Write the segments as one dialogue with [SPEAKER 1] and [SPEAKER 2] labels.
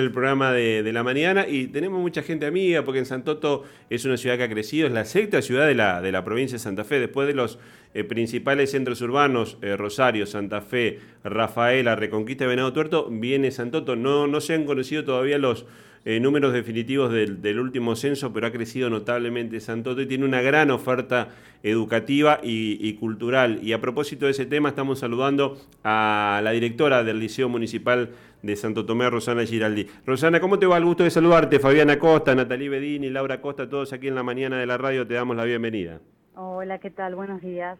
[SPEAKER 1] el programa de, la mañana y tenemos mucha gente amiga porque en Santoto es una ciudad que ha crecido, es la sexta ciudad de la, de la provincia de Santa Fe, después de los eh, principales centros urbanos, eh, Rosario, Santa Fe, Rafaela, Reconquista y Venado Tuerto, viene Santoto. No, no se han conocido todavía los eh, números definitivos del, último censo, pero ha crecido notablemente Santoto y tiene una gran oferta educativa y, cultural. Y a propósito de ese tema, estamos saludando a la directora del Liceo Municipal de Santo Tomé, Rosana Giraldi. Rosana, ¿cómo te va? El gusto de saludarte. Fabiana Costa, Natalie Bedini, Laura Costa, todos aquí en la mañana de la radio, te damos la bienvenida.
[SPEAKER 2] Hola, ¿qué tal? Buenos días.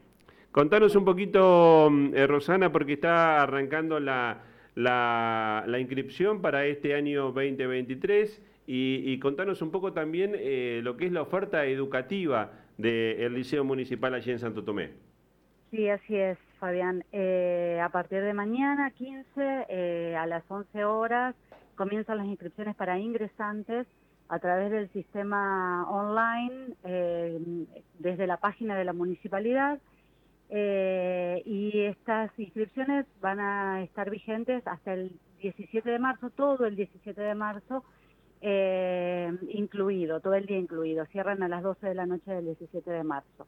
[SPEAKER 1] Contanos un poquito, eh, Rosana, porque está arrancando la, inscripción para este año 2023 y, contanos un poco también eh, lo que es la oferta educativa del Liceo Municipal allí en Santo Tomé.
[SPEAKER 2] Sí, así es, Fabián. Eh, a partir de mañana, 15, eh, a las 11 horas, comienzan las inscripciones para ingresantes a través del sistema online eh, desde la página de la municipalidad. Y estas inscripciones van a estar vigentes hasta el 17 de marzo, todo el 17 de marzo, incluido, todo el día incluido. Cierran a las 12 de la noche del 17 de marzo.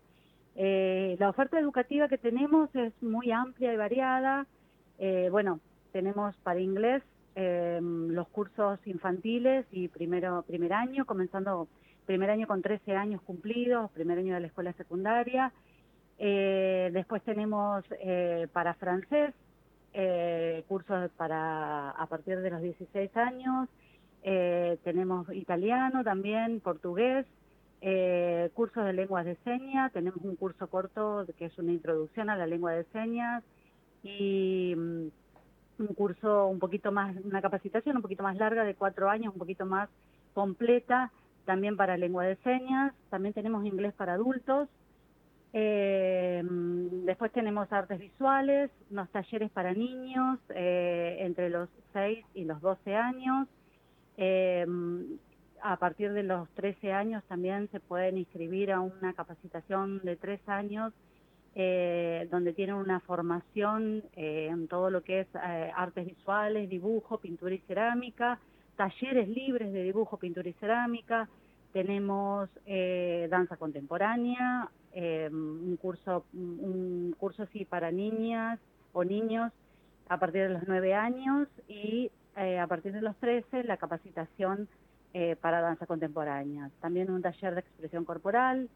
[SPEAKER 2] Eh, la oferta educativa que tenemos es muy amplia y variada. Eh, bueno, tenemos para inglés los cursos infantiles y primero primer año, comenzando primer año con 13 años cumplidos, primer año de la escuela secundaria. Eh, después tenemos para francés, cursos para a partir de los 16 años. tenemos italiano también, portugués, eh, cursos de lenguas de señas, tenemos un curso corto que es una introducción a la lengua de señas y mm, un curso un poquito más, una capacitación un poquito más larga de cuatro años, un poquito más completa, también para lengua de señas, también tenemos inglés para adultos, eh, después tenemos artes visuales, unos talleres para niños eh, entre los 6 y los 12 años, eh, a partir de los 13 años también se pueden inscribir a una capacitación de tres años eh, donde tienen una formación en todo lo que es artes visuales, dibujo, pintura y cerámica, talleres libres de dibujo, pintura y cerámica, tenemos danza contemporánea, un curso un curso sí para niñas o niños a partir de los 9 años y a partir de los 13 la capacitación eh, para danza contemporánea. También un taller de expresión corporal,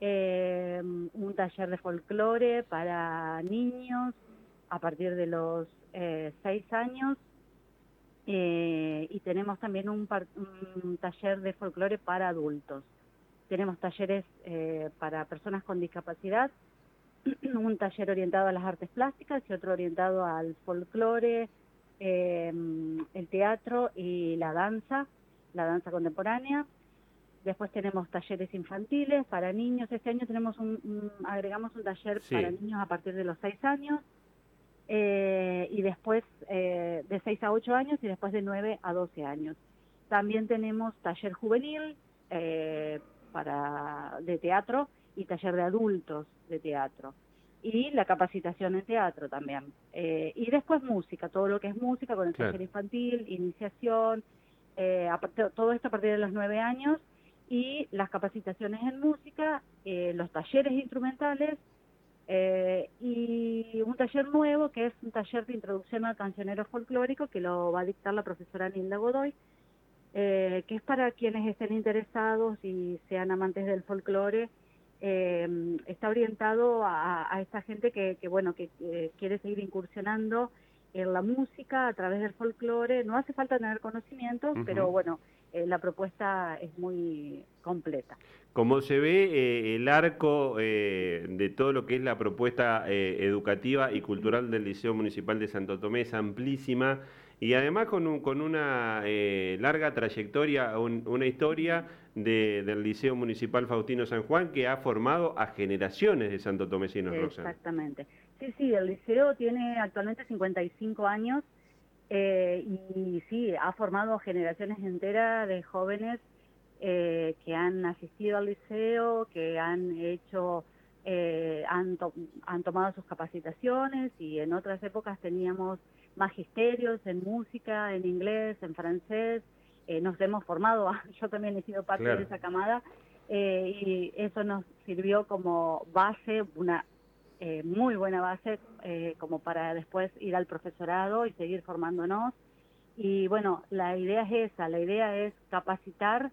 [SPEAKER 2] eh, un taller de folclore para niños a partir de los eh, seis años y tenemos también un, taller de folclore para adultos. Tenemos talleres para personas con discapacidad, un taller orientado a las artes plásticas y otro orientado al folclore, el teatro y la danza la danza contemporánea. Después tenemos talleres infantiles para niños. Este año tenemos un, agregamos un taller para niños a partir de los 6 años. Eh, y después eh, de 6 a 8 años y después de 9 a 12 años. También tenemos taller juvenil eh, para de teatro y taller de adultos de teatro. Y la capacitación en teatro también. y después música, todo lo que es música con el taller infantil, iniciación, eh, todo esto a partir de los nueve años, y las capacitaciones en música, eh, los talleres instrumentales eh, y un taller nuevo que es un taller de introducción al cancionero folclórico que lo va a dictar la profesora Nilda Godoy, que es para quienes estén interesados y sean amantes del folclore. está orientado a, esta gente que, bueno que quiere seguir incursionando en la música a través del folclore. No hace falta tener conocimientos, pero bueno, eh, la propuesta es muy completa.
[SPEAKER 1] Como se ve, eh, el arco eh, de todo lo que es la propuesta educativa y cultural del Liceo Municipal de Santo Tomé es amplísima y además con, con una larga trayectoria, una historia del Liceo Municipal Faustino San Juan que ha formado a generaciones de Santo Tomesinos,
[SPEAKER 2] Exactamente. Sí, sí, el liceo tiene actualmente 55 años eh, y sí, ha formado generaciones enteras de jóvenes eh, que han asistido al liceo, que han hecho eh, han, han tomado sus capacitaciones y en otras épocas teníamos magisterios en música, en inglés, en francés, eh, nos hemos formado, yo también he sido parte de esa camada, eh, y eso nos sirvió como base, una eh, muy buena base, como para después ir al profesorado y seguir formándonos. Y bueno, la idea es esa, la idea es capacitar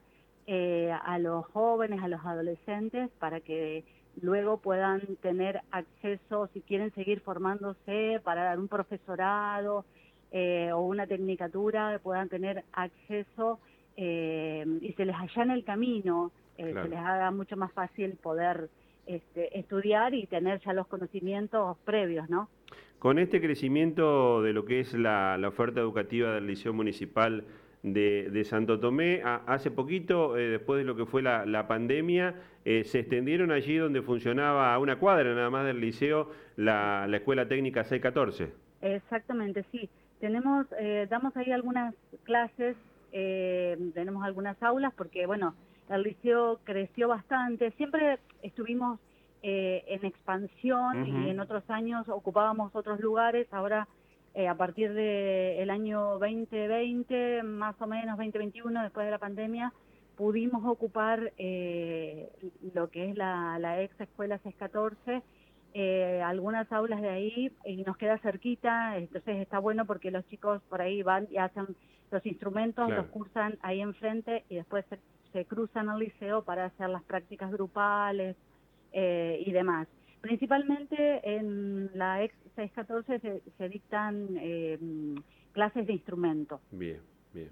[SPEAKER 2] a los jóvenes, a los adolescentes, para que luego puedan tener acceso, si quieren seguir formándose para dar un profesorado eh, o una tecnicatura, puedan tener acceso eh, y se les allana el camino, eh, se les haga mucho más fácil poder este, estudiar y tener ya los conocimientos previos, ¿no?
[SPEAKER 1] Con este crecimiento de lo que es la oferta educativa del Liceo Municipal, de, Santo Tomé. hace poquito, eh, después de lo que fue la, pandemia, eh, se extendieron allí donde funcionaba a una cuadra nada más del liceo la, Escuela Técnica 614.
[SPEAKER 2] Exactamente, sí. Tenemos, eh, damos ahí algunas clases, tenemos algunas aulas porque, bueno, el liceo creció bastante. Siempre estuvimos en expansión y en otros años ocupábamos otros lugares. Ahora eh, a partir del año 2020, más o menos 2021, después de la pandemia, pudimos ocupar eh, lo que es la, ex escuela 614, eh, algunas aulas de ahí y nos queda cerquita, entonces está bueno porque los chicos por ahí van y hacen los instrumentos, los cursan ahí enfrente y después se, se cruzan al liceo para hacer las prácticas grupales y demás. Principalmente en la ex 614 se, se dictan eh, clases de instrumento.
[SPEAKER 1] Bien, bien.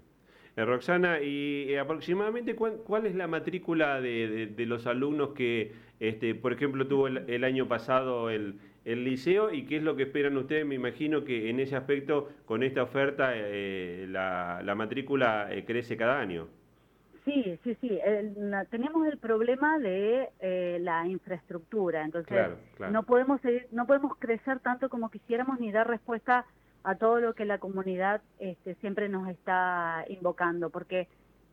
[SPEAKER 1] Eh, Roxana, ¿y eh, aproximadamente cuál, es la matrícula de, los alumnos que, este, por ejemplo, tuvo el, año pasado el, liceo y qué es lo que esperan ustedes? Me imagino que en ese aspecto, con esta oferta, la, la, matrícula crece cada año.
[SPEAKER 2] Sí, sí, sí. tenemos el problema de eh, la infraestructura, entonces no podemos no podemos crecer tanto como quisiéramos ni dar respuesta a todo lo que la comunidad este, siempre nos está invocando, porque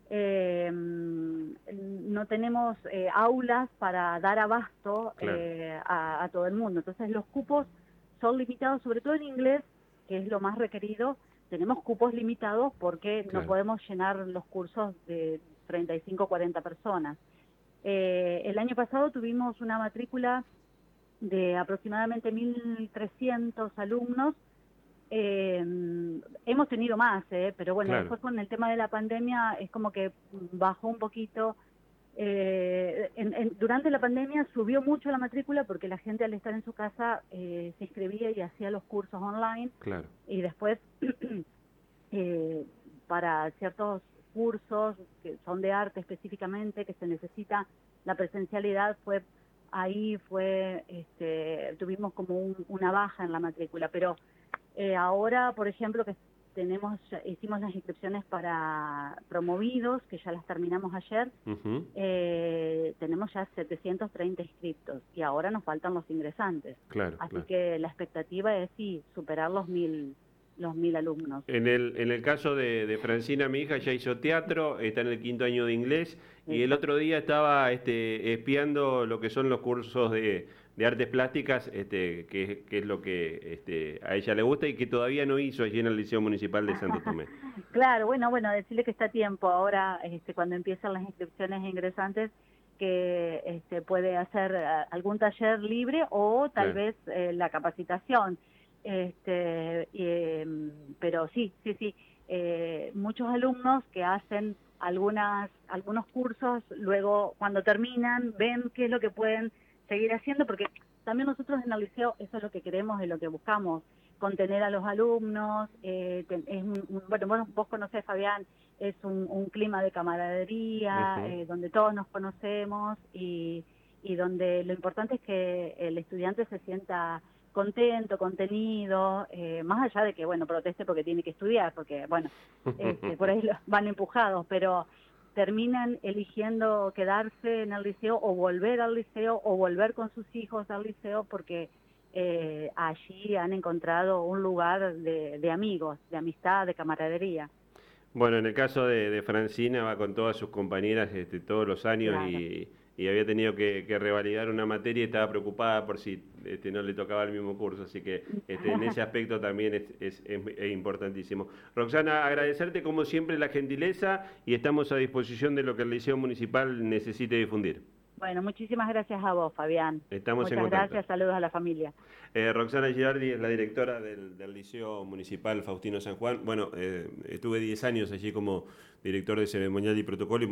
[SPEAKER 2] eh, no tenemos eh, aulas para dar abasto a, todo el mundo. Entonces los cupos son limitados, sobre todo en inglés, que es lo más requerido. Tenemos cupos limitados porque no podemos llenar los cursos de 35 40 personas. Eh, el año pasado tuvimos una matrícula de aproximadamente 1.300 alumnos. Eh, hemos tenido más, eh, pero bueno, después con el tema de la pandemia es como que bajó un poquito. durante la pandemia subió mucho la matrícula porque la gente al estar en su casa se inscribía y hacía los cursos online.
[SPEAKER 1] Claro.
[SPEAKER 2] Y después, para ciertos cursos que son de arte específicamente, que se necesita la presencialidad, fue ahí fue, este, tuvimos como una baja en la matrícula, pero eh, ahora, por ejemplo, que tenemos, hicimos las inscripciones para promovidos, que ya las terminamos ayer, eh, tenemos ya 730 inscriptos y ahora nos faltan los ingresantes.
[SPEAKER 1] Claro,
[SPEAKER 2] Así que la expectativa es sí, superar los mil los mil alumnos.
[SPEAKER 1] En el, en el caso de, Francina, mi hija, ya hizo teatro, está en el quinto año de inglés y el otro día estaba este, espiando lo que son los cursos de, artes plásticas, este, que, es lo que este, a ella le gusta y que todavía no hizo allí en el Liceo Municipal de Santo Tomé.
[SPEAKER 2] claro, bueno, bueno, decirle que está a tiempo ahora, este, cuando empiezan las inscripciones ingresantes, que este, puede hacer eh, algún taller libre o tal vez eh, la capacitación. Este, em, pero sí, sí, sí, eh, muchos alumnos que hacen algunas, algunos cursos, luego cuando terminan ven qué es lo que pueden seguir haciendo, porque también nosotros en el liceo eso es lo que queremos y lo que buscamos, contener a los alumnos, eh, es bueno, vos conocés Fabián, es un, clima de camaradería, eh, donde todos nos conocemos y, y donde lo importante es que el estudiante se sienta contento, contenido, eh, más allá de que, bueno, proteste porque tiene que estudiar, porque, bueno, este, por ahí van empujados, pero terminan eligiendo quedarse en el liceo o volver al liceo o volver con sus hijos al liceo porque eh, allí han encontrado un lugar de, amigos, de amistad, de camaradería.
[SPEAKER 1] Bueno, en el caso de, Francina va con todas sus compañeras este, todos los años y y había tenido que, revalidar una materia y estaba preocupada por si este, no le tocaba el mismo curso. Así que este, en ese aspecto también es, es, importantísimo. Roxana, agradecerte como siempre la gentileza y estamos a disposición de lo que el Liceo Municipal necesite difundir.
[SPEAKER 2] Bueno, muchísimas gracias a vos, Fabián.
[SPEAKER 1] Estamos
[SPEAKER 2] Muchas
[SPEAKER 1] en contacto.
[SPEAKER 2] gracias, saludos a la familia.
[SPEAKER 1] Eh, Roxana Girardi es la directora del, Liceo Municipal Faustino San Juan. Bueno, eh, estuve 10 años allí como director de ceremonial y protocolo.